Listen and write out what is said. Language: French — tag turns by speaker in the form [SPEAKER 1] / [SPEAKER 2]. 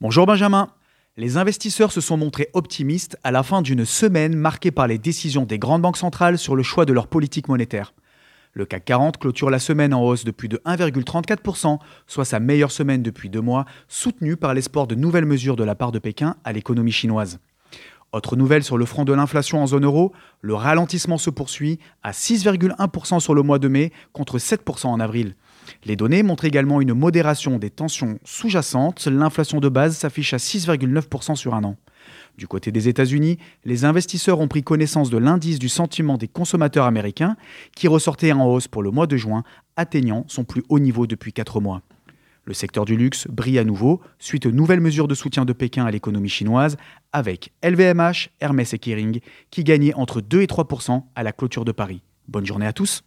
[SPEAKER 1] Bonjour Benjamin. Les investisseurs se sont montrés optimistes à la fin d'une semaine marquée par les décisions des grandes banques centrales sur le choix de leur politique monétaire. Le CAC 40 clôture la semaine en hausse de plus de 1,34%, soit sa meilleure semaine depuis deux mois, soutenue par l'espoir de nouvelles mesures de la part de Pékin à l'économie chinoise. Autre nouvelle sur le front de l'inflation en zone euro, le ralentissement se poursuit à 6,1% sur le mois de mai contre 7% en avril. Les données montrent également une modération des tensions sous-jacentes. L'inflation de base s'affiche à 6,9% sur un an. Du côté des États-Unis, les investisseurs ont pris connaissance de l'indice du sentiment des consommateurs américains qui ressortait en hausse pour le mois de juin, atteignant son plus haut niveau depuis 4 mois. Le secteur du luxe brille à nouveau suite aux nouvelles mesures de soutien de Pékin à l'économie chinoise, avec LVMH, Hermès et Kering qui gagnaient entre 2 et 3% à la clôture de Paris. Bonne journée à tous.